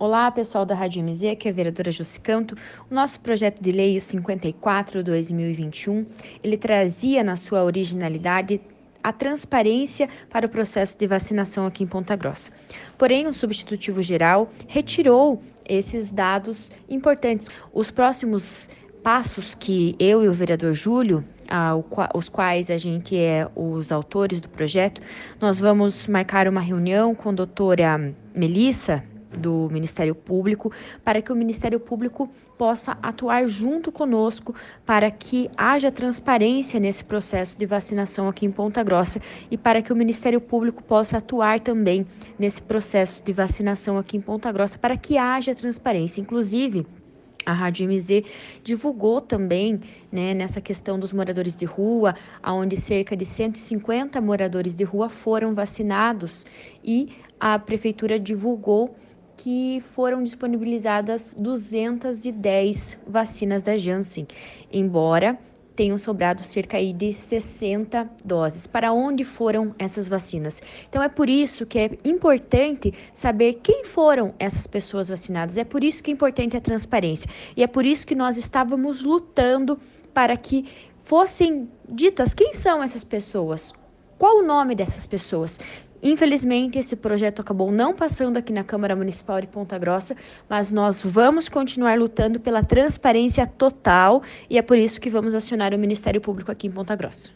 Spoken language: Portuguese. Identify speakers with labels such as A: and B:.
A: Olá, pessoal da Rádio MZ, aqui é a vereadora Jussicanto. O nosso projeto de lei 54-2021, ele trazia na sua originalidade a transparência para o processo de vacinação aqui em Ponta Grossa. Porém, o substitutivo geral retirou esses dados importantes. Os próximos passos que eu e o vereador Júlio, os quais a gente é os autores do projeto, nós vamos marcar uma reunião com a doutora Melissa, do Ministério Público, para que o Ministério Público possa atuar junto conosco para que haja transparência nesse processo de vacinação aqui em Ponta Grossa e para que o Ministério Público possa atuar também nesse processo de vacinação aqui em Ponta Grossa para que haja transparência. Inclusive, a Rádio MZ divulgou também, né, nessa questão dos moradores de rua, onde cerca de 150 moradores de rua foram vacinados e a prefeitura divulgou que foram disponibilizadas 210 vacinas da Janssen, embora tenham sobrado cerca de 60 doses. Para onde foram essas vacinas? Então é por isso que é importante saber quem foram essas pessoas vacinadas. É por isso que é importante a transparência. E é por isso que nós estávamos lutando para que fossem ditas quem são essas pessoas, qual o nome dessas pessoas? Infelizmente, esse projeto acabou não passando aqui na Câmara Municipal de Ponta Grossa, mas nós vamos continuar lutando pela transparência total e é por isso que vamos acionar o Ministério Público aqui em Ponta Grossa.